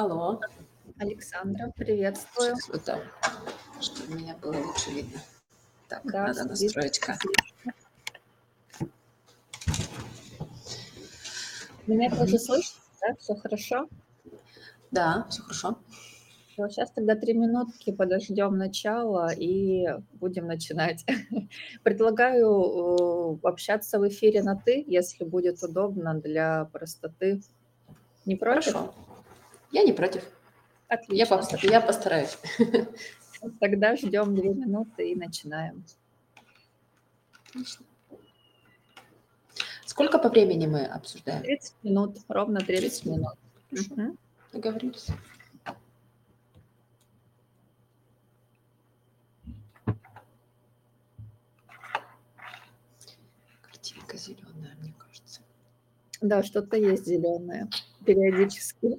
Алло. Александра, приветствую. Сейчас вот так, чтобы меня было лучше видно. Так, Да, надо как. Меня тоже слышно, да? Все хорошо? Да, все хорошо. сейчас тогда три минутки подождем начала и будем начинать. Предлагаю э, общаться в эфире на «ты», если будет удобно для простоты. Не против? Хорошо. Я не против. Я, Отлично. пос- я постараюсь. Тогда ждем две минуты и начинаем. Отлично. Сколько по времени мы обсуждаем? 30 минут, ровно 30 30 минут. минут. Мгм. договорились. Картинка зеленая, мне кажется. Да, что-то есть зеленое периодически.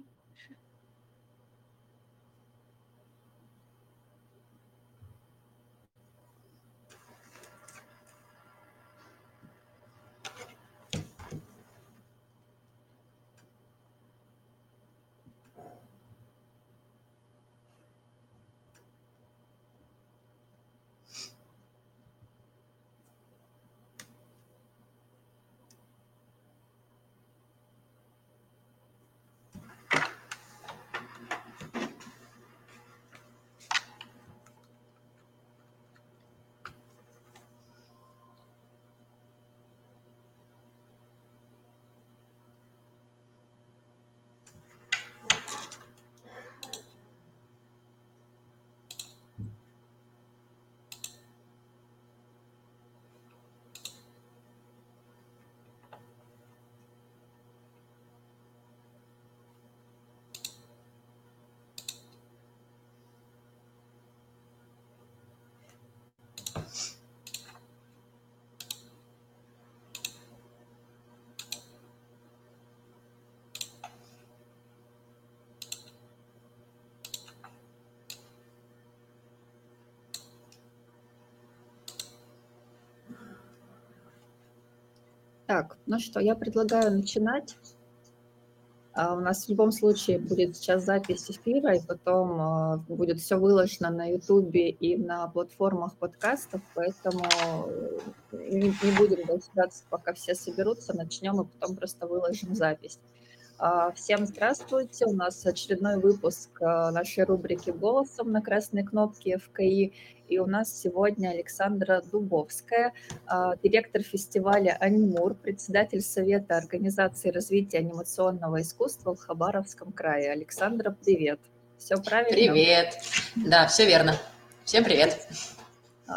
Так, ну что, я предлагаю начинать. А, У нас в любом случае будет сейчас запись эфира, и потом а, будет все выложено на Ютубе и на платформах подкастов, поэтому э, не, будем дожидаться, пока все соберутся, начнем и потом просто выложим запись. А, Всем здравствуйте, у нас очередной выпуск а, нашей рубрики «Голосом» на красной кнопке ФКИ, и у нас сегодня Александра Дубовская, а, директор фестиваля «Анимур», председатель Совета Организации развития анимационного искусства в Хабаровском крае. Александра, привет. Все правильно? Привет. Да, все верно. Всем привет.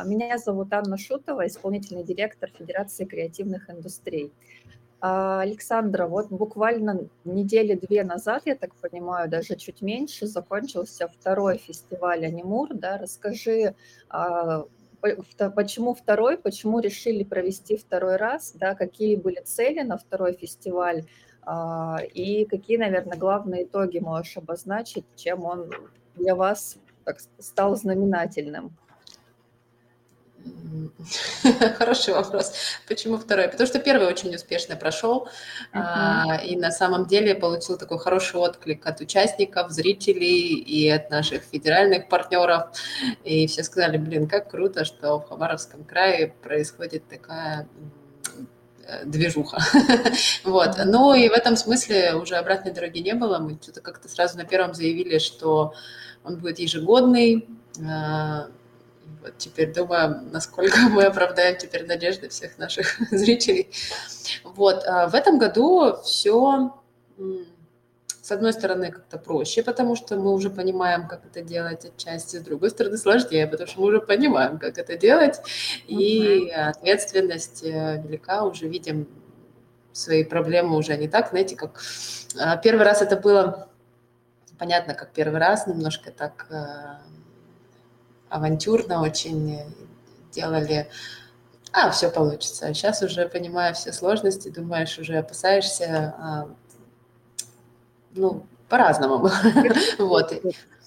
Меня зовут Анна Шутова, исполнительный директор Федерации креативных индустрий. А, Александра, вот буквально недели две назад, я так понимаю, даже чуть меньше, закончился второй фестиваль «Анимур». Да? Расскажи, а, почему второй, почему решили провести второй раз, да? какие были цели на второй фестиваль а, и какие, наверное, главные итоги можешь обозначить, чем он для вас так, стал знаменательным? Хороший вопрос. Почему второй? Потому что первый очень успешно прошел, а, и на самом деле получил такой хороший отклик от участников, зрителей и от наших федеральных партнеров. И все сказали, блин, как круто, что в Хабаровском крае происходит такая э, движуха. Вот. Ну и в этом смысле уже обратной дороги не было. Мы что-то как-то сразу на первом заявили, что он будет ежегодный. А, Вот теперь думаем, насколько мы оправдаем теперь надежды всех наших зрителей. Вот. а В этом году все, с одной стороны, как-то проще, потому что мы уже понимаем, как это делать отчасти, с другой стороны, сложнее, потому что мы уже понимаем, как это делать, и ответственность э, велика, уже видим свои проблемы уже не так, знаете, как а, первый раз это было понятно, как первый раз, немножко так э, авантюрно очень делали, а, все получится. Сейчас уже, понимая все сложности, думаешь, уже опасаешься, а, ну, по-разному. Вот.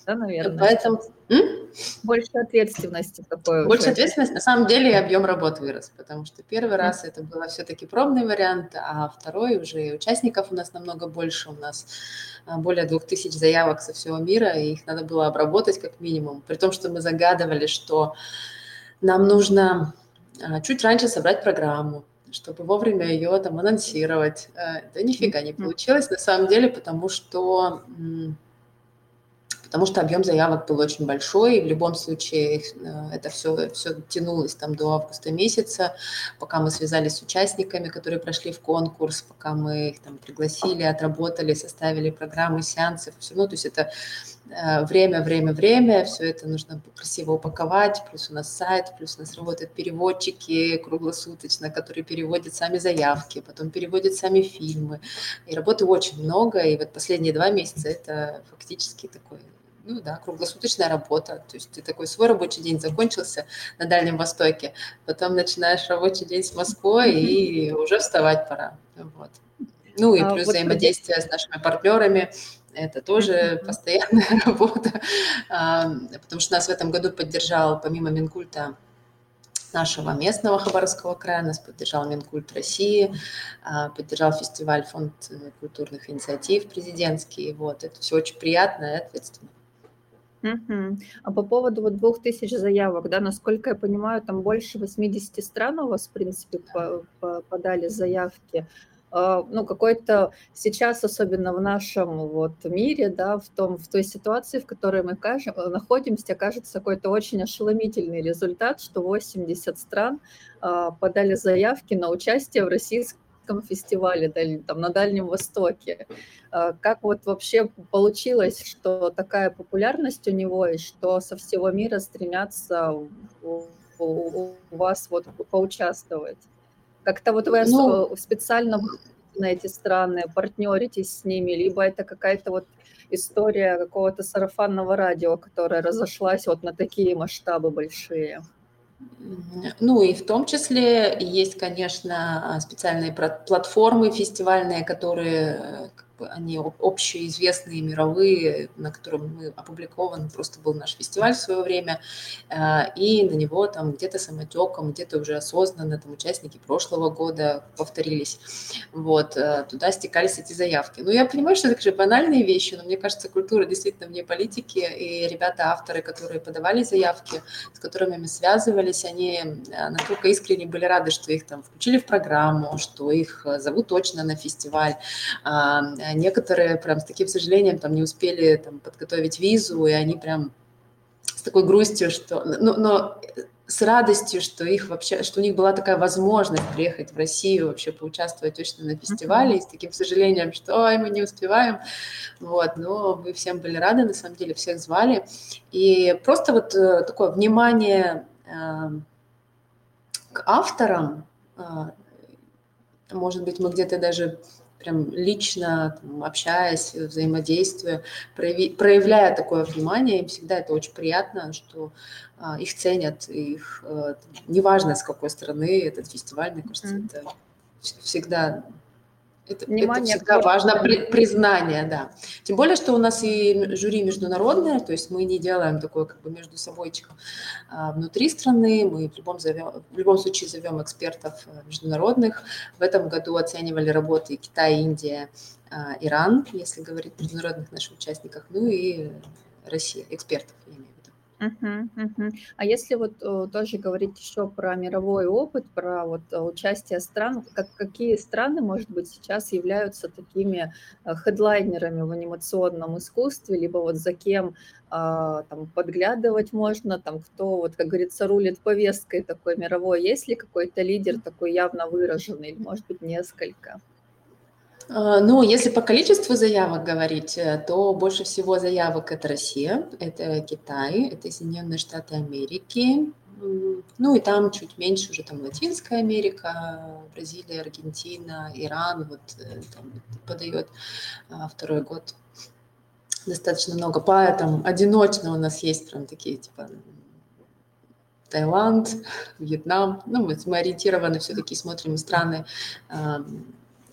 Да, наверное. Поэтому, М? Больше ответственности такой. Больше уже. ответственности. На самом деле объем работы вырос, потому что первый раз это было все-таки пробный вариант, а второй уже участников у нас намного больше. У нас а, более двух тысяч заявок со всего мира, и их надо было обработать как минимум. При том, что мы загадывали, что нам нужно а, чуть раньше собрать программу, чтобы вовремя ее там анонсировать. Э, да нифига не получилось на самом деле, потому что потому что объем заявок был очень большой, и в любом случае э, это все, все тянулось там до августа месяца, пока мы связались с участниками, которые прошли в конкурс, пока мы их там пригласили, отработали, составили программы, сеансы, все равно, то есть это э, время, время, время, все это нужно красиво упаковать, плюс у нас сайт, плюс у нас работают переводчики круглосуточно, которые переводят сами заявки, потом переводят сами фильмы, и работы очень много, и вот последние два месяца это фактически такой ну да, круглосуточная работа. То есть ты такой свой рабочий день закончился на Дальнем Востоке, потом начинаешь рабочий день с Москвой, и уже вставать пора. Вот. Ну и а плюс а, вот взаимодействие с нашими партнерами, это тоже постоянная работа, а, потому что нас в этом году поддержал, помимо Минкульта, нашего местного Хабаровского края, нас поддержал Минкульт России, а, поддержал фестиваль Фонд культурных инициатив президентский. Вот, это все очень приятно и ответственно. Мгм. А по поводу вот 2000 заявок, да, насколько я понимаю, там больше 80 стран у вас, в принципе, по- по- подали заявки. А, Ну, какой-то сейчас, особенно в нашем вот мире, да, в том, в той ситуации, в которой мы кажем- находимся, кажется какой-то очень ошеломительный результат, что 80 стран а, подали заявки на участие в российском Каннском фестивале там, на Дальнем Востоке. А, как вот вообще получилось, что такая популярность у него, и что со всего мира стремятся у вас вот поучаствовать? Как-то вот вы ну, специально на эти страны, партнеритесь с ними, либо это какая-то вот история какого-то сарафанного радио, которая разошлась вот на такие масштабы большие? Ну и в том числе есть, конечно, специальные платформы фестивальные, которые они общеизвестные, мировые, на котором мы опубликован, просто был наш фестиваль в свое время, э, и на него там где-то самотеком, где-то уже осознанно там участники прошлого года повторились. Вот, э, туда стекались эти заявки. Ну, я понимаю, что это же банальные вещи, но мне кажется, культура действительно вне политики, и ребята-авторы, которые подавали заявки, с которыми мы связывались, они э, настолько искренне были рады, что их там включили в программу, что их зовут точно на фестиваль, некоторые прям с таким сожалением там не успели там, подготовить визу, и они прям с такой грустью, что... Но, но с радостью, что их вообще, что у них была такая возможность приехать в Россию, вообще поучаствовать точно на фестивале, mm-hmm. и с таким сожалением, что Ой, мы не успеваем, вот, но мы всем были рады, на самом деле, всех звали, и просто вот э, такое внимание э, к авторам, э, может быть, мы где-то даже прям лично там, общаясь, взаимодействуя, прояви, проявляя такое внимание, им всегда это очень приятно, что а, их ценят, их а, неважно с какой стороны этот фестиваль, мне кажется, mm-hmm. это всегда это, Внимание это всегда важно, при, признание, да. Тем более, что у нас и жюри международное, то есть мы не делаем такое как бы между собой а, внутри страны, мы в любом, зовем, в любом случае зовем экспертов э, международных. В этом году оценивали работы Китай, Индия, а, Иран, если говорить о международных наших участниках, ну и Россия, экспертов, я имею Мгм, мгм. А если вот э, тоже говорить еще про мировой опыт, про вот э, участие стран, как, какие страны, может быть, сейчас являются такими э, хедлайнерами в анимационном искусстве, либо вот за кем а, там подглядывать можно, там кто вот, как говорится, рулит повесткой такой мировой, есть ли какой-то лидер такой явно выраженный, или может быть несколько? А, ну, если по количеству заявок говорить, э, то больше всего заявок это Россия, это Китай, это Соединенные Штаты Америки, ну и там чуть меньше уже там Латинская Америка, Бразилия, Аргентина, Иран вот э, там подает второй год достаточно много. Поэтому одиночно у нас есть прям такие типа Таиланд, Вьетнам. Ну, мы, мы ориентированы все-таки, смотрим страны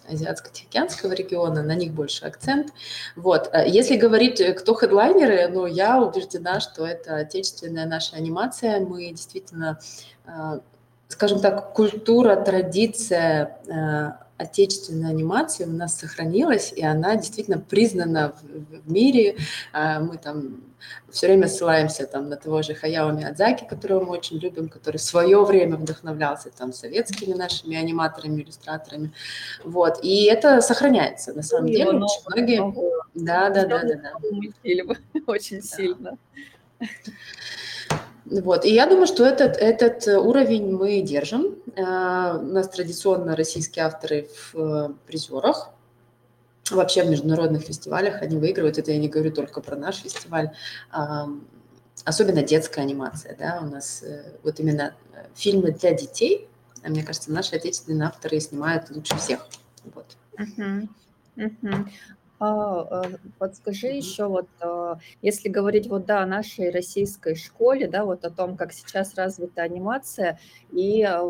Азиатско-Тихоокеанского региона, на них больше акцент. Вот. Если говорить, кто хедлайнеры, ну, я убеждена, что это отечественная наша анимация. Мы действительно, скажем так, культура, традиция отечественной анимации у нас сохранилась, и она действительно признана в, в мире. А, мы там все время ссылаемся там на того же Хаяо Миядзаки, которого мы очень любим, который в свое время вдохновлялся там советскими нашими аниматорами, иллюстраторами. Вот. И это сохраняется на самом деле. Очень многие... Да, да, да, да, да. Очень сильно. Вот. И я думаю, что этот, этот уровень мы держим. Э, у нас традиционно российские авторы в э, призерах. Вообще в международных фестивалях они выигрывают. Это я не говорю только про наш фестиваль. Особенно детская анимация. Да? У нас э, вот именно фильмы для детей, мне кажется, наши отечественные авторы снимают лучше всех. Вот. Uh-huh. Uh-huh. А, э, подскажи еще вот, а, если говорить вот, да, о нашей российской школе, да, вот о том, как сейчас развита анимация, и а,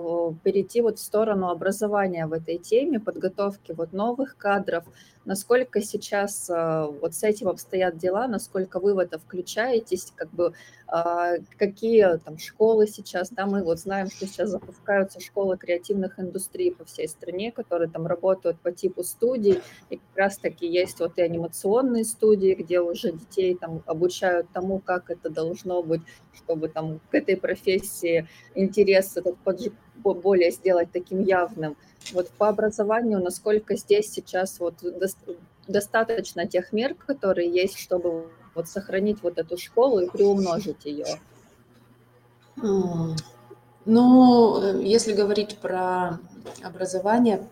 перейти вот в сторону образования в этой теме, подготовки вот новых кадров, насколько сейчас а, вот с этим обстоят дела, насколько вы в это включаетесь, как бы а, какие там школы сейчас, да, мы вот знаем, что сейчас запускаются школы креативных индустрий по всей стране, которые там работают по типу студий, и как раз таки есть вот и анимационные студии, где уже детей там обучают тому, как это должно быть, чтобы там к этой профессии интерес этот более сделать таким явным. Вот по образованию, насколько здесь сейчас вот достаточно тех мер, которые есть, чтобы вот сохранить вот эту школу и приумножить ее? Ну, если говорить про образование,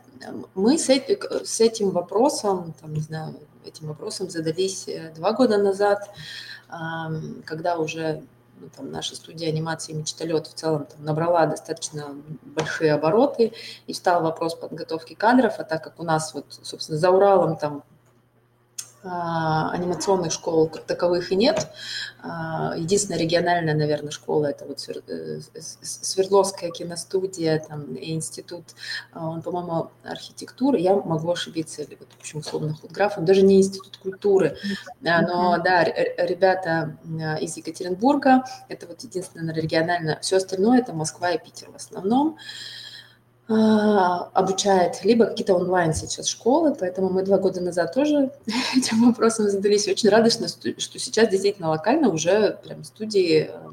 мы с, этим вопросом, там, не знаю, этим вопросом задались э, два года назад, когда уже там, наша студия анимации «Мечталет» в целом там, набрала достаточно большие обороты, и стал вопрос подготовки кадров, а так как у нас, вот, собственно, за Уралом там анимационных школ как таковых и нет. А, единственная региональная, наверное, школа это вот э, Свердловская киностудия, там и институт, а, он, по-моему, архитектуры, я могу ошибиться, или вот, в общем, условно худграф, он даже не институт культуры, но, да, ребята из Екатеринбурга, это вот единственное региональное, все остальное это Москва и Питер в основном. А, обучает, либо какие-то онлайн сейчас школы, поэтому мы два года назад тоже этим вопросом задались. Очень радостно, что сейчас действительно локально уже прям студии э,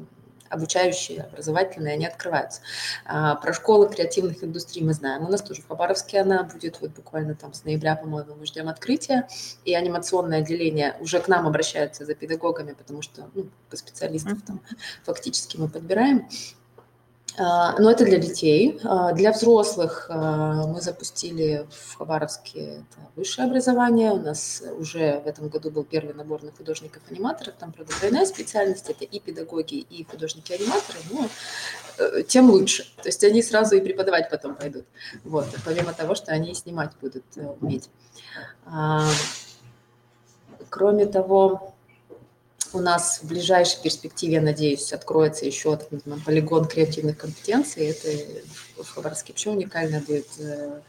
обучающие, образовательные, они открываются. А, про школы креативных индустрий мы знаем. У нас тоже в Хабаровске она будет вот буквально там с ноября, по-моему, мы ждем открытия. И анимационное отделение уже к нам обращаются за педагогами, потому что ну, специалистов там фактически мы подбираем. А, но это для детей. А, для взрослых а, мы запустили в Хабаровске высшее образование. У нас уже в этом году был первый набор на художников-аниматоров. Там, правда, двойная специальность. Это и педагоги, и художники-аниматоры. Но э, тем лучше. То есть они сразу и преподавать потом пойдут. Вот. Помимо того, что они и снимать будут э, уметь. Кроме того, у нас в ближайшей перспективе, я надеюсь, откроется еще называемый полигон креативных компетенций. Это в Хабаровске вообще уникальное будет э,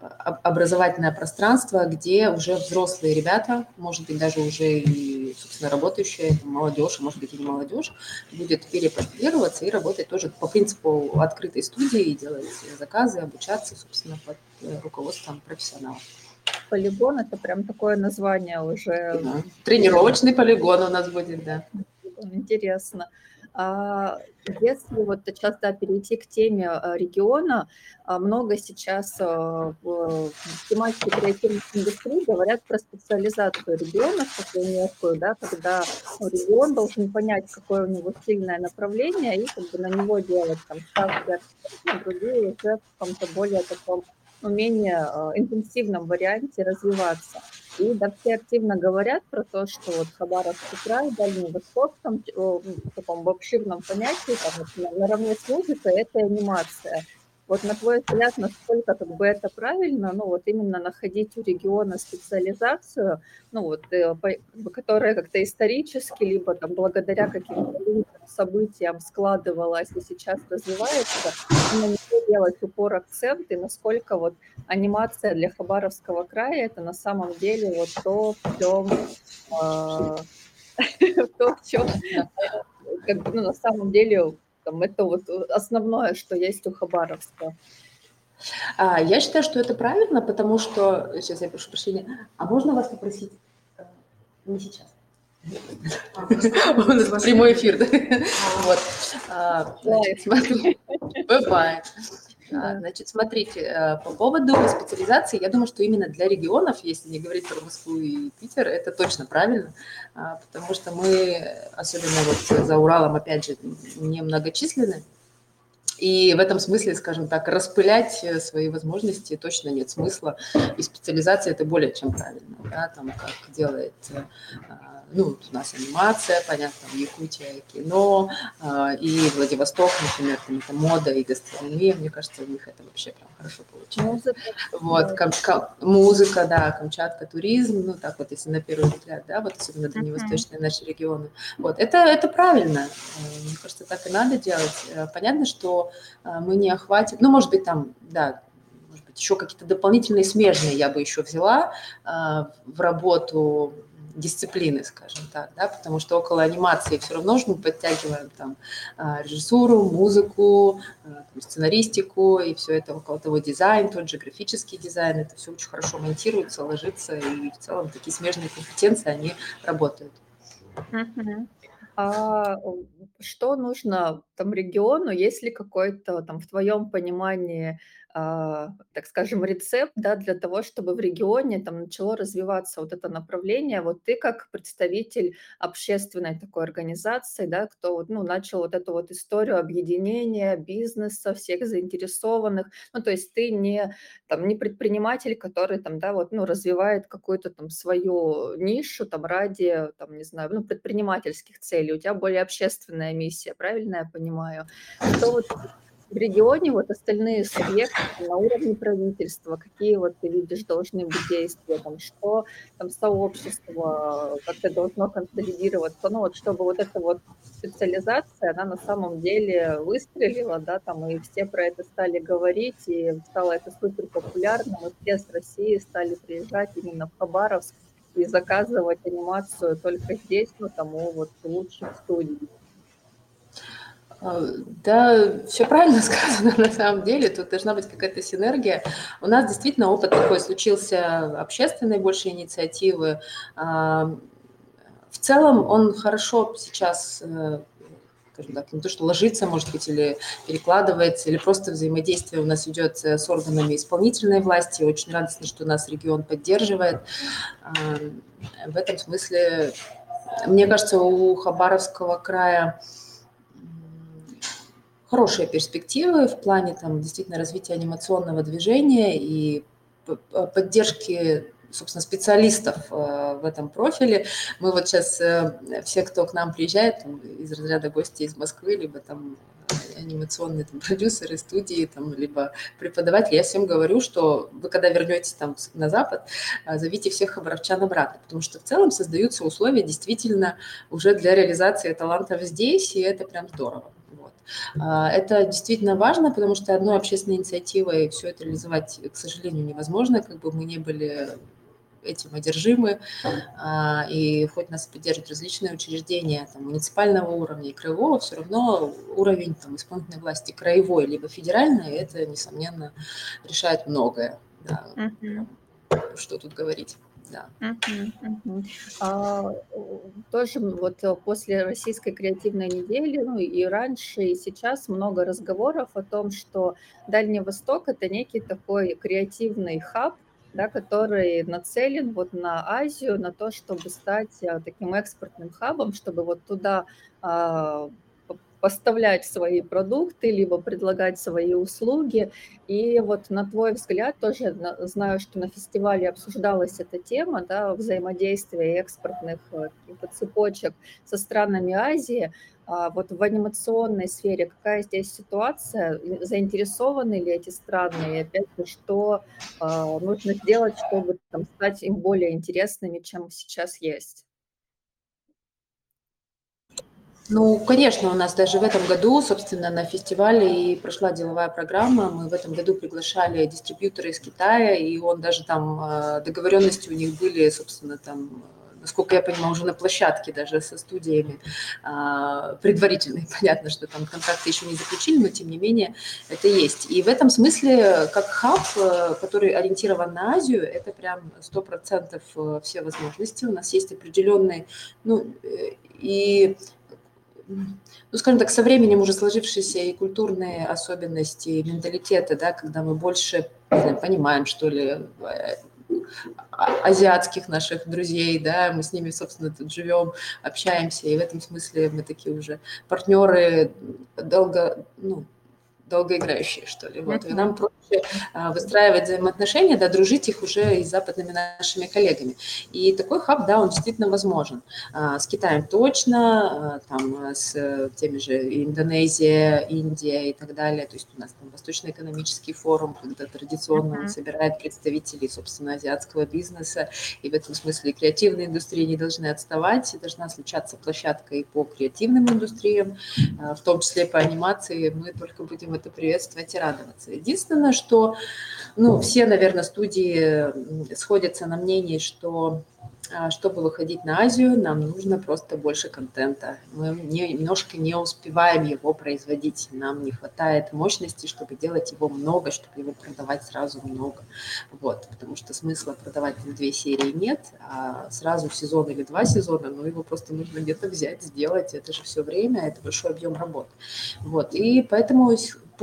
образовательное пространство, где уже взрослые ребята, может быть, даже уже и, собственно, работающая молодежь, а может быть, и не молодежь, будет перепрофилироваться и работать тоже по принципу открытой студии, делать заказы, обучаться, собственно, под э, руководством профессионалов полигон это прям такое название уже. Да. Тренировочный полигон у нас будет, да. Интересно. А если вот сейчас да, перейти к теме а, региона, а, много сейчас а, в тематике креативных индустрий говорят про специализацию регионов, такую некую, да, когда ну, регион должен понять, какое у него сильное направление, и как бы на него делать там ставки, а другие уже в каком-то более таком ну, менее а, интенсивном варианте развиваться. И да, все активно говорят про то, что вот Хабаровский край, Дальний Восток, там, в таком обширном понятии, там, вот, наравне с музыкой, это анимация. Вот на твой взгляд, насколько как бы это правильно, ну вот именно находить у региона специализацию, ну вот, э, которая как-то исторически, либо там благодаря каким-то событиям складывалась и сейчас развивается, на нее делать упор акцент и насколько вот анимация для Хабаровского края это на самом деле вот то, в чем, э, то, в чем как ну, на самом деле там, это вот основное, что есть у Хабаровска. А, я считаю, что это правильно, потому что... Сейчас я прошу прощения. А можно вас попросить? Э, не сейчас. У нас прямой эфир. Вот. А, бывает. Значит, смотрите, э, по поводу специализации, я думаю, что именно для регионов, если не говорить про Москву и Питер, это точно правильно, а, потому что мы, особенно вот за Уралом, опять же, немногочисленны, и в этом смысле, скажем так, распылять свои возможности точно нет смысла. И специализация это более чем правильно, да, там как делает а, ну, у нас анимация, понятно, там Якутия, кино, э, и Владивосток, например, там это мода и гастрономия, мне кажется, у них это вообще прям хорошо получилось. Музыка. Вот, кам, кам, музыка, да, Камчатка, туризм, ну, так вот, если на первый взгляд, да, вот особенно дальневосточные uh-huh. наши регионы. Вот, это, это правильно, э, мне кажется, так и надо делать. Э, понятно, что э, мы не охватим, ну, может быть, там, да, может быть, еще какие-то дополнительные смежные я бы еще взяла в работу дисциплины, скажем так, да, потому что около анимации все равно же мы подтягиваем там а, режиссуру, музыку, сценаристику и все это около того дизайн, тот же графический дизайн, это все очень хорошо монтируется, ложится, и в целом такие смежные компетенции, они работают. Uh-huh. А что нужно там региону, есть ли какой-то там в твоем понимании так скажем, рецепт, да, для того, чтобы в регионе там начало развиваться вот это направление. Вот ты как представитель общественной такой организации, да, кто ну, начал вот эту вот историю объединения бизнеса, всех заинтересованных. Ну, то есть ты не, там, не предприниматель, который там, да, вот, ну, развивает какую-то там свою нишу там ради, там, не знаю, ну, предпринимательских целей. У тебя более общественная миссия, правильно я понимаю? Что вот в регионе вот остальные субъекты на уровне правительства, какие вот ты видишь должны быть действия, там, что там сообщество как-то должно консолидироваться, ну вот чтобы вот эта вот специализация, она на самом деле выстрелила, да, там и все про это стали говорить, и стало это супер популярным, и все с России стали приезжать именно в Хабаровск и заказывать анимацию только здесь, ну, тому вот лучших студий. А, да, все правильно сказано на самом деле. Тут должна быть какая-то синергия. У нас действительно опыт такой случился общественной больше инициативы. А, в целом он хорошо сейчас э, скажем так, не то, что ложится, может быть, или перекладывается, или просто взаимодействие у нас идет с органами исполнительной власти. Очень радостно, что нас регион поддерживает. А, в этом смысле, мне кажется, у Хабаровского края хорошие перспективы в плане там действительно развития анимационного движения и поддержки собственно, специалистов э, в этом профиле. Мы вот сейчас, э, все, кто к нам приезжает, из разряда гостей из Москвы, либо там анимационные там, продюсеры, студии, там, либо преподаватели, я всем говорю, что вы когда вернетесь там на Запад, э, зовите всех хабаровчан обратно, потому что в целом создаются условия действительно уже для реализации талантов здесь, и это прям здорово. А, это действительно важно, потому что одной общественной инициативой все это реализовать, к сожалению, невозможно, как бы мы не были этим одержимы, а, и хоть нас поддерживают различные учреждения там, муниципального уровня и краевого, все равно уровень там, исполнительной власти краевой либо федеральной, это, несомненно, решает многое. Да. Uh-huh. Что тут говорить да. А, тоже вот э, после российской креативной недели, ну и раньше, и сейчас много разговоров о том, что Дальний Восток это некий такой креативный хаб, да, который нацелен вот на Азию, на то, чтобы стать а, таким экспортным хабом, чтобы вот туда а, поставлять свои продукты, либо предлагать свои услуги. И вот на твой взгляд, тоже знаю, что на фестивале обсуждалась эта тема, да, взаимодействия экспортных э, цепочек со странами Азии. А вот в анимационной сфере какая здесь ситуация? Заинтересованы ли эти страны? И опять же, что а, нужно сделать, чтобы там, стать им более интересными, чем сейчас есть? Ну, конечно, у нас даже в этом году, собственно, на фестивале и прошла деловая программа. Мы в этом году приглашали дистрибьютора из Китая, и он даже там, а, договоренности у них были, собственно, там насколько я понимаю, уже на площадке даже со студиями а, предварительные. Понятно, что там контракты еще не заключили, но тем не менее это есть. И в этом смысле, как хаб, э, который ориентирован на Азию, это прям 100% э, все возможности. У нас есть определенные, ну, э, и ну, скажем так, со временем уже сложившиеся и культурные особенности, и менталитеты, да, когда мы больше знаю, понимаем, что ли, а, азиатских наших друзей, да, мы с ними, собственно, тут живем, общаемся, и в этом смысле мы такие уже партнеры долго, ну, долгоиграющие, что ли. Вот. И нам проще а, выстраивать взаимоотношения, да, дружить их уже и с западными нашими коллегами. И такой хаб, да, он действительно возможен. А, с Китаем точно, а, там с теми же Индонезия, Индия и так далее. То есть у нас там Восточно-экономический форум, когда традиционно он собирает представителей, собственно, азиатского бизнеса. И в этом смысле креативные индустрии не должны отставать, должна случаться площадка и по креативным индустриям, в том числе по анимации. Мы только будем это приветствовать и радоваться. Единственное, что ну, все, наверное, студии сходятся на мнении, что а, чтобы выходить на Азию, нам нужно просто больше контента. Мы не, немножко не успеваем его производить. Нам не хватает мощности, чтобы делать его много, чтобы его продавать сразу много. Вот, потому что смысла продавать две серии нет, а сразу сезон или два сезона, ну, его просто нужно где-то взять, сделать. Это же все время, это большой объем работы. Вот, и поэтому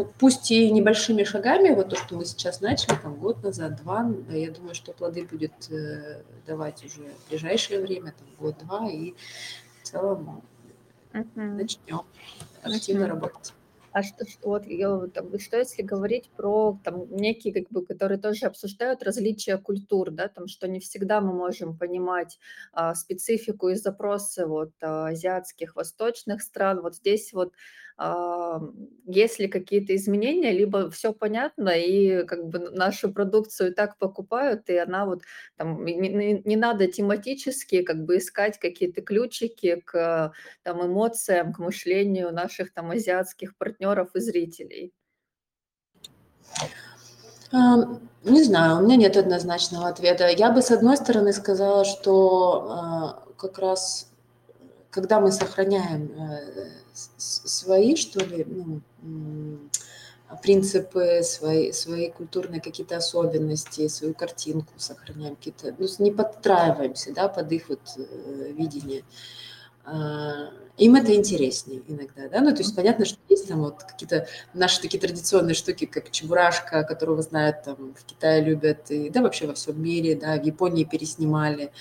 пусть и небольшими шагами, вот то, что мы сейчас начали, там год назад, два, я думаю, что плоды будет э, давать уже в ближайшее время, там год-два, и в целом uh-huh. начнем активно uh-huh. работать. А что, что, вот, там, что если говорить про там, некие, как бы, которые тоже обсуждают различия культур, да, там, что не всегда мы можем понимать а, специфику и запросы вот, а, азиатских, восточных стран. Вот здесь вот есть ли какие-то изменения, либо все понятно, и как бы нашу продукцию так покупают, и она вот там не, не, не надо тематически как бы искать какие-то ключики к там эмоциям, к мышлению наших там азиатских партнеров и зрителей. Не знаю, у меня нет однозначного ответа. Я бы, с одной стороны, сказала, что а, как раз когда мы сохраняем э, свои, что ли, ну, принципы, свои, свои культурные какие-то особенности, свою картинку сохраняем, какие-то, ну, не подстраиваемся, да, под их вот э, видение. А, им это интереснее иногда, да, ну, то есть понятно, что есть там вот какие-то наши такие традиционные штуки, как чебурашка, которого знают там в Китае любят, и да, вообще во всем мире, да, в Японии переснимали,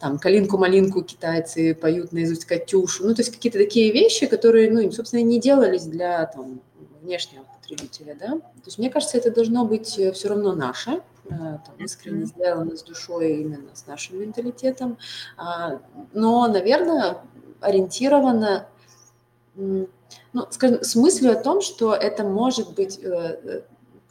там калинку-малинку китайцы поют наизусть Катюшу, ну, то есть какие-то такие вещи, которые, ну, собственно, не делались для там, внешнего потребителя, да. То есть мне кажется, это должно быть э, все равно наше, э, там, искренне сделано с душой, именно с нашим менталитетом, а, но, наверное, ориентировано ну, скажем, с мыслью о том, что это может быть э,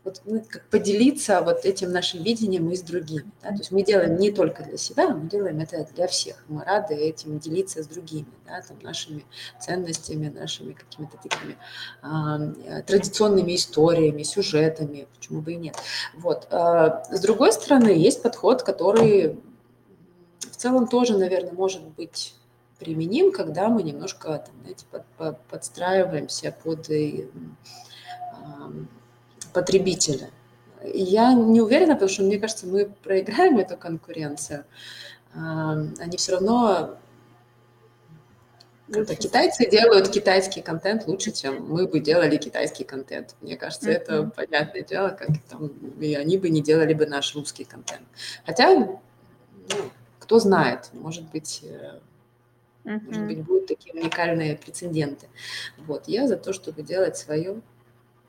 вот, ну, как поделиться вот этим нашим видением и с другими. Да? То есть мы делаем не только для себя, мы делаем это для всех. Мы рады этим делиться с другими, да? там, нашими ценностями, нашими какими-то такими э, традиционными историями, сюжетами, почему бы и нет. Вот. А, с другой стороны, есть подход, который в целом тоже, наверное, может быть применим, когда мы немножко, там, знаете, под, под, подстраиваемся под потребителя. Я не уверена, потому что мне кажется, мы проиграем эту конкуренцию. Они все равно это китайцы делают китайский контент лучше, чем мы бы делали китайский контент. Мне кажется, mm-hmm. это понятное дело, как там, и они бы не делали бы наш русский контент. Хотя, ну, кто знает, может быть, Uh-huh. Может быть, будут такие уникальные прецеденты. Вот, я за то, чтобы делать свое.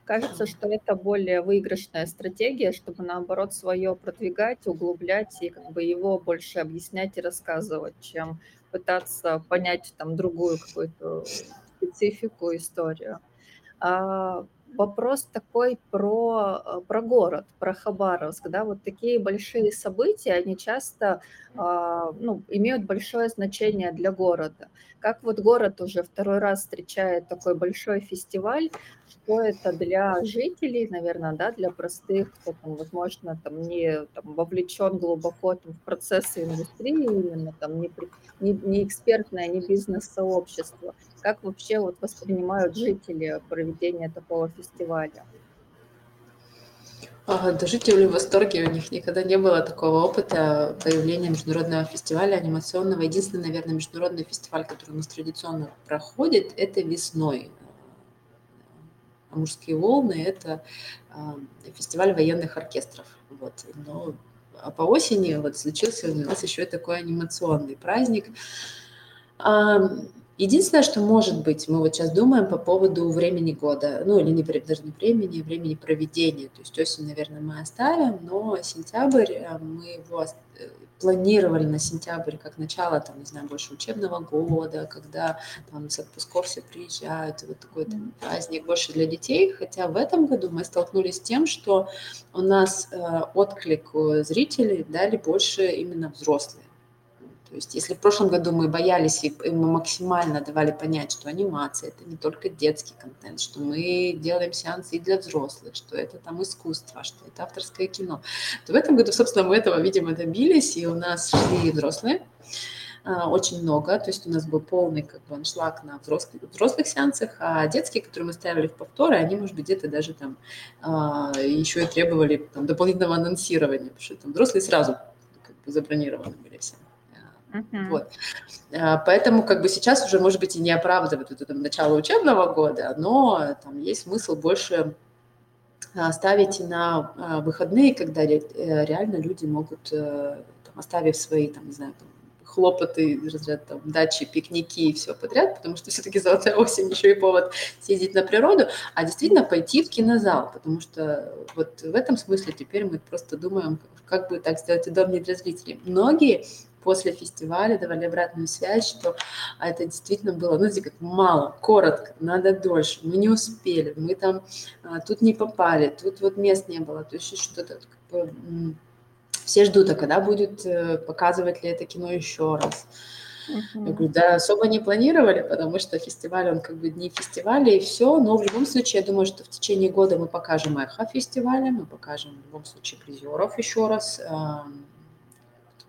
Кажется, что это более выигрышная стратегия, чтобы наоборот свое продвигать, углублять и как бы его больше объяснять и рассказывать, чем пытаться понять там другую какую-то специфику, историю. А, вопрос такой про, э, про город, про Хабаровск. Да? Вот такие большие события, они часто а, ну, имеют большое значение для города. Как вот город уже второй раз встречает такой большой фестиваль, что это для жителей, наверное, да, для простых, кто там, возможно, там не там, вовлечен глубоко там, в процессы индустрии, именно там не, не, не экспертное, не бизнес-сообщество. Как вообще вот воспринимают жители проведение такого фестиваля? Да жители в восторге, у них никогда не было такого опыта появления международного фестиваля анимационного. Единственный, наверное, международный фестиваль, который у нас традиционно проходит, это весной. Амурские волны – это фестиваль военных оркестров. Вот. Но а по осени вот случился у нас еще и такой анимационный праздник. Единственное, что может быть, мы вот сейчас думаем по поводу времени года, ну или не, даже не времени, времени проведения. То есть осень, наверное, мы оставим, но сентябрь э, мы его э, планировали на сентябрь как начало, там, не знаю, больше учебного года, когда там с отпусков все приезжают, вот такой там праздник больше для детей. Хотя в этом году мы столкнулись с тем, что у нас э, отклик зрителей дали больше именно взрослые. То есть если в прошлом году мы боялись и мы максимально давали понять, что анимация – это не только детский контент, что мы делаем сеансы и для взрослых, что это там искусство, что это авторское кино, то в этом году, собственно, мы этого, видимо, добились, и у нас шли взрослые, а, очень много, то есть у нас был полный как бы аншлаг на взрослых, взрослых сеансах, а детские, которые мы ставили в повторы, они, может быть, где-то даже там а, еще и требовали там, дополнительного анонсирования, потому что там взрослые сразу как бы забронированы были все. Uh-huh. Вот. А, поэтому как бы сейчас уже, может быть, и не оправдывает это там, начало учебного года, но там есть смысл больше а, ставить на а, выходные, когда э, реально люди могут, э, там, оставив свои, там, не знаю, там, хлопоты, разряд, там, дачи, пикники и все подряд, потому что все-таки золотая осень еще и повод съездить на природу, а действительно пойти в кинозал, потому что вот в этом смысле теперь мы просто думаем, как бы так сделать удобнее для зрителей. Многие после фестиваля давали обратную связь, что это действительно было, ну, как мало, коротко, надо дольше, мы не успели, мы там а, тут не попали, тут вот мест не было, то есть что-то как бы, все ждут, а когда будет э, показывать ли это кино еще раз. Uh-huh. Я говорю, да, особо не планировали, потому что фестиваль, он как бы дни фестиваля и все, но в любом случае, я думаю, что в течение года мы покажем эхо фестиваля, мы покажем в любом случае призеров еще раз,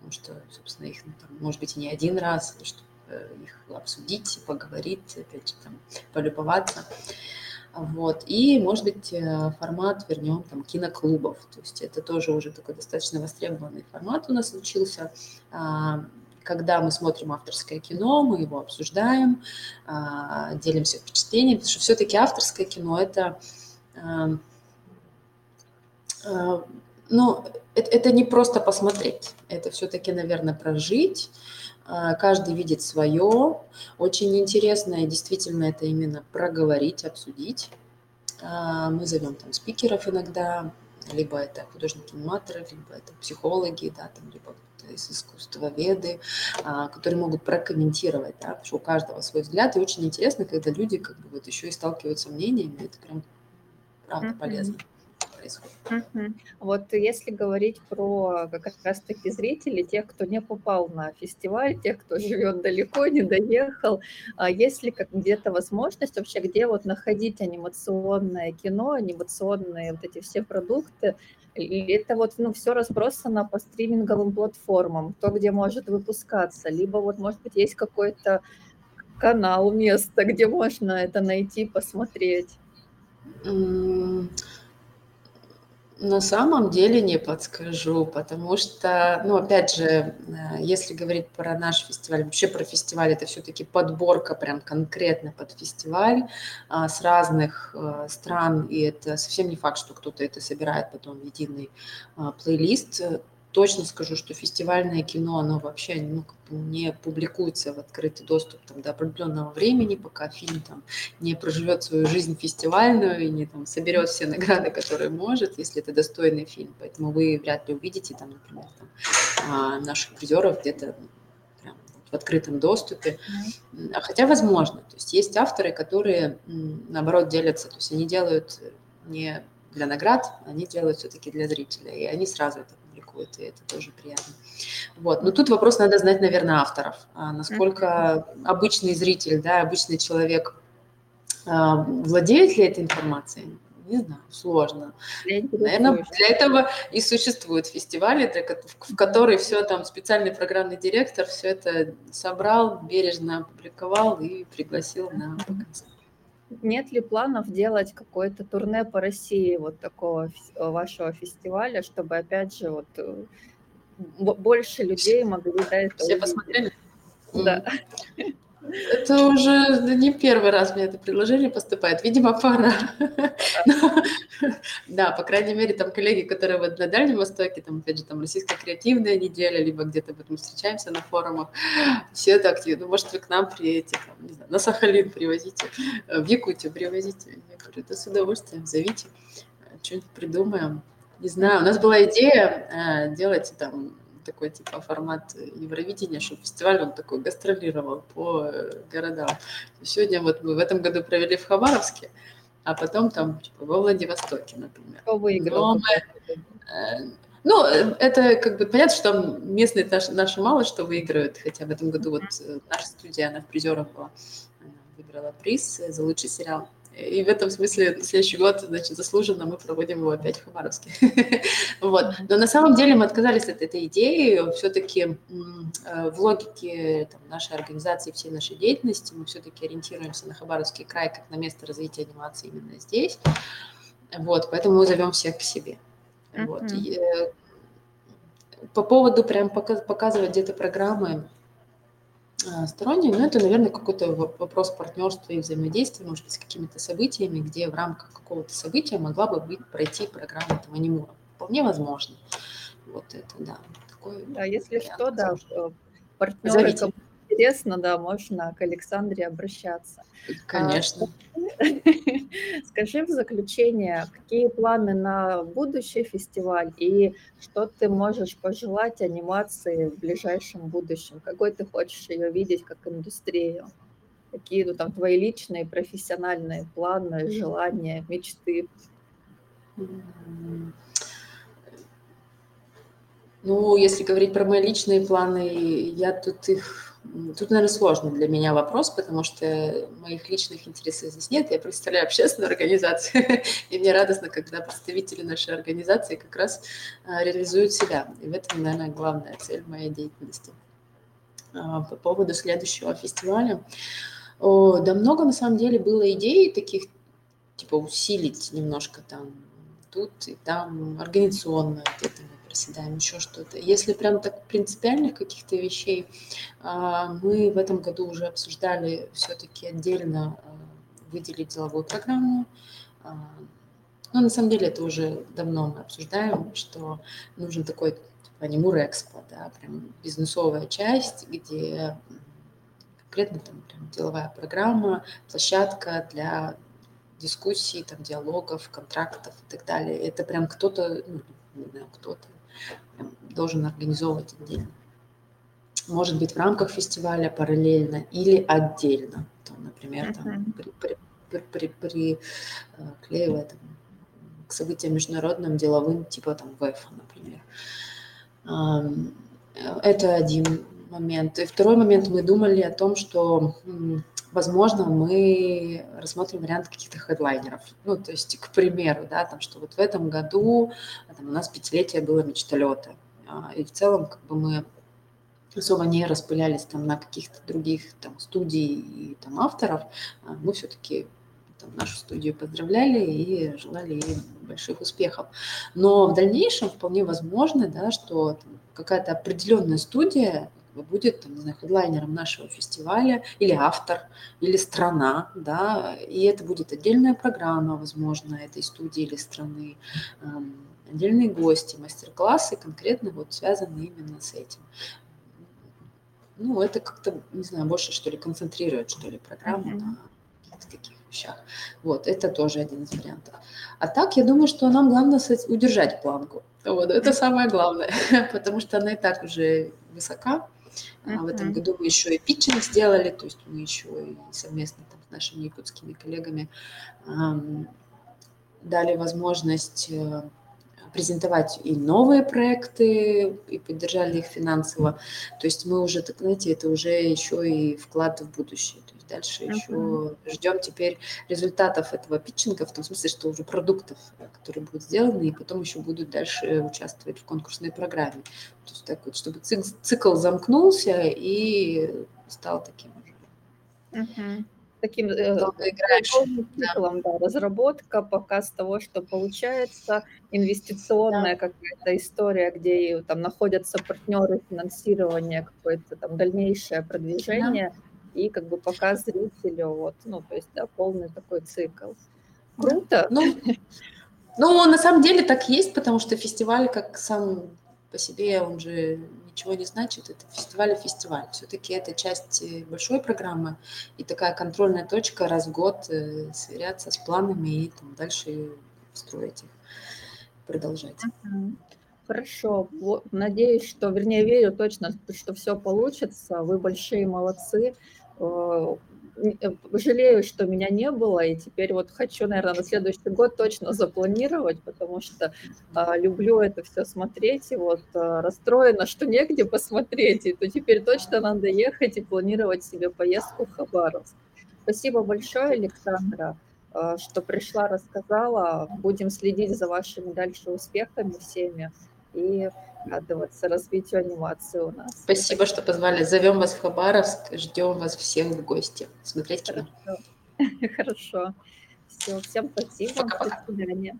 потому что, собственно, их, ну, там, может быть, не один раз, чтобы э, их обсудить, поговорить, опять же, там, полюбоваться. Вот. И, может быть, э, формат вернем там киноклубов. То есть это тоже уже такой достаточно востребованный формат у нас случился. А, когда мы смотрим авторское кино, мы его обсуждаем, а, делимся впечатлениями, потому что все-таки авторское кино это а, ну, это, это не просто посмотреть, это все-таки, наверное, прожить. А, каждый видит свое. Очень интересно, и действительно это именно проговорить, обсудить. А, мы зовем там спикеров иногда, либо это художники-аниматоры, либо это психологи, да, там, либо из искусствоведы, а, которые могут прокомментировать, да, потому что у каждого свой взгляд, и очень интересно, когда люди как бы вот еще и сталкиваются мнениями, это прям правда полезно происходит. Угу. Вот если говорить про как раз-таки зрителей, тех, кто не попал на фестиваль, тех, кто живет далеко, не доехал, а есть ли где-то возможность вообще, где вот находить анимационное кино, анимационные вот эти все продукты, или это вот ну, все разбросано по стриминговым платформам, кто где может выпускаться, либо вот, может быть, есть какой-то канал, место, где можно это найти, посмотреть? На самом деле не подскажу, потому что, ну, опять же, э, если говорить про наш фестиваль, вообще про фестиваль, это все-таки подборка прям конкретно под фестиваль а, с разных а, стран, и это совсем не факт, что кто-то это собирает потом в единый а, плейлист. Точно скажу, что фестивальное кино, оно вообще ну, не публикуется в открытый доступ там, до определенного времени, пока фильм там, не проживет свою жизнь фестивальную и не там, соберет все награды, которые может, если это достойный фильм. Поэтому вы вряд ли увидите, там, например, там, а, наших призеров где-то в открытом доступе. А хотя возможно. То есть есть авторы, которые, наоборот, делятся. То есть они делают не для наград, они делают все-таки для зрителя. И они сразу это публикуют, и это тоже приятно. Вот. Но тут вопрос надо знать, наверное, авторов. А насколько обычный зритель, да, обычный человек а, владеет ли этой информацией? Не знаю, сложно. Наверное, для этого и существуют фестивали, в которые все там специальный программный директор все это собрал, бережно опубликовал и пригласил на показы. Нет ли планов делать какое-то турне по России вот такого вашего фестиваля, чтобы, опять же, вот э, больше людей могли до этого Все увидеть? посмотрели? Да. Это уже не первый раз мне это предложение поступает. Видимо, пора. Да, по крайней мере, там коллеги, которые вот на Дальнем Востоке, там, опять же, там российская креативная неделя, либо где-то вот мы встречаемся на форумах, все это активно. Ну, может, вы к нам приедете, там, не знаю, на Сахалин привозите, в Якутию привозите. Я говорю, да с удовольствием, зовите, что-нибудь придумаем. Не знаю, у нас была идея э, делать там такой типа формат Евровидения, чтобы фестиваль он такой гастролировал по э, городам. Сегодня вот мы в этом году провели в Хабаровске, а потом там типа, во Владивостоке, например. Кто выиграл? Мы, э, ну, это как бы понятно, что местные наши, наши мало что выиграют, хотя в этом году вот э, наша студия, она в призерах была, выиграла приз за лучший сериал. И в этом смысле следующий год, значит, заслуженно мы проводим его опять в Хабаровске. вот. Но на самом деле мы отказались от этой идеи. Все-таки э, в логике там, нашей организации, всей нашей деятельности мы все-таки ориентируемся на Хабаровский край как на место развития анимации именно здесь. Вот, поэтому мы зовем всех к себе. Вот. И, э, по поводу прям показывать где-то программы, а, сторонние, но это, наверное, какой-то вопрос партнерства и взаимодействия, может быть, с какими-то событиями, где в рамках какого-то события могла бы быть, пройти программа этого анимура. Вполне возможно. Вот это, да. Такой да, если что, да, э, партнеры, кому интересно, да, можно к Александре обращаться. Конечно. А, скажи в заключение, какие планы на будущий фестиваль и что ты можешь пожелать анимации в ближайшем будущем? Какой ты хочешь ее видеть как индустрию? Какие ну, там твои личные, профессиональные планы, желания, мечты? Ну, если говорить про мои личные планы, я тут их Тут, наверное, сложный для меня вопрос, потому что моих личных интересов здесь нет. Я представляю общественную организацию, и мне радостно, когда представители нашей организации как раз а, реализуют себя. И в этом, наверное, главная цель моей деятельности. А, по поводу следующего фестиваля. Да много, на самом деле, было идей таких, типа, усилить немножко там тут и там организационно где-то проседаем, еще что-то. Если прям так принципиальных каких-то вещей, а, мы в этом году уже обсуждали все-таки отдельно а, выделить деловую программу. А, Но ну, на самом деле это уже давно мы обсуждаем, что нужен такой типа Анимур Экспо, да, прям бизнесовая часть, где конкретно там прям деловая программа, площадка для дискуссий, там, диалогов, контрактов и так далее. Это прям кто-то, ну, не знаю, кто-то, должен организовывать отдельно. Может быть, в рамках фестиваля параллельно или отдельно. Там, например, там, при, при, при, при, приклеивая там, к событиям международным, деловым, типа там ВЭФ, например. Это один момент. И второй момент, мы думали о том, что возможно, мы рассмотрим вариант каких-то хедлайнеров. Ну, то есть, к примеру, да, там, что вот в этом году там, у нас пятилетие было мечталета. А, и в целом, как бы мы особо не распылялись там на каких-то других там студий и там авторов, а мы все-таки там, нашу студию поздравляли и желали ей больших успехов. Но в дальнейшем вполне возможно, да, что какая-то определенная студия будет, там, не знаю, хедлайнером нашего фестиваля, или автор, или страна, да, и это будет отдельная программа, возможно, этой студии или страны. отдельные гости, мастер-классы конкретно вот связаны именно с этим. Ну, это как-то, не знаю, больше, что ли, концентрирует, что ли, программу mm-hmm. на каких-то таких вещах. Вот, это тоже один из вариантов. А так, я думаю, что нам главное удержать планку. Вот, это самое главное, потому что она и так уже высока. Uh-huh. В этом году мы еще и питчинг сделали, то есть мы еще и совместно там, с нашими якутскими коллегами эм, дали возможность э, презентовать и новые проекты, и поддержали их финансово. То есть мы уже, так знаете, это уже еще и вклад в будущее. То есть дальше uh-huh. еще ждем теперь результатов этого питчинга, в том смысле, что уже продуктов, которые будут сделаны, и потом еще будут дальше участвовать в конкурсной программе. То есть так вот, чтобы цикл замкнулся и стал таким уже. Uh-huh таким э, циклом, да. да, разработка, показ того, что получается, инвестиционная да. какая-то история, где там находятся партнеры финансирования, какое-то там дальнейшее продвижение да. и как бы показ зрителю, вот, ну, то есть, да, полный такой цикл. Круто. Ну, ну, на самом деле так есть, потому что фестиваль, как сам по себе, он же ничего не значит. Это фестиваль и фестиваль. Все-таки это часть э, большой программы и такая контрольная точка раз в год э, сверяться с планами и там, дальше строить их, продолжать. Хорошо. Надеюсь, что, вернее, верю точно, что все получится. Вы большие молодцы. Э, жалею, что меня не было, и теперь вот хочу, наверное, на следующий год точно запланировать, потому что а, люблю это все смотреть, и вот а, расстроена, что негде посмотреть, и то теперь точно надо ехать и планировать себе поездку в Хабаровск. Спасибо большое, Александра, а, что пришла, рассказала. Будем следить за вашими дальше успехами всеми. И радоваться развитию анимации у нас. Спасибо, что позвали. Зовем вас в Хабаровск, ждем вас всех в гости. Смотреть кино. Хорошо. Хорошо. Все, всем спасибо. Пока-пока. До свидания.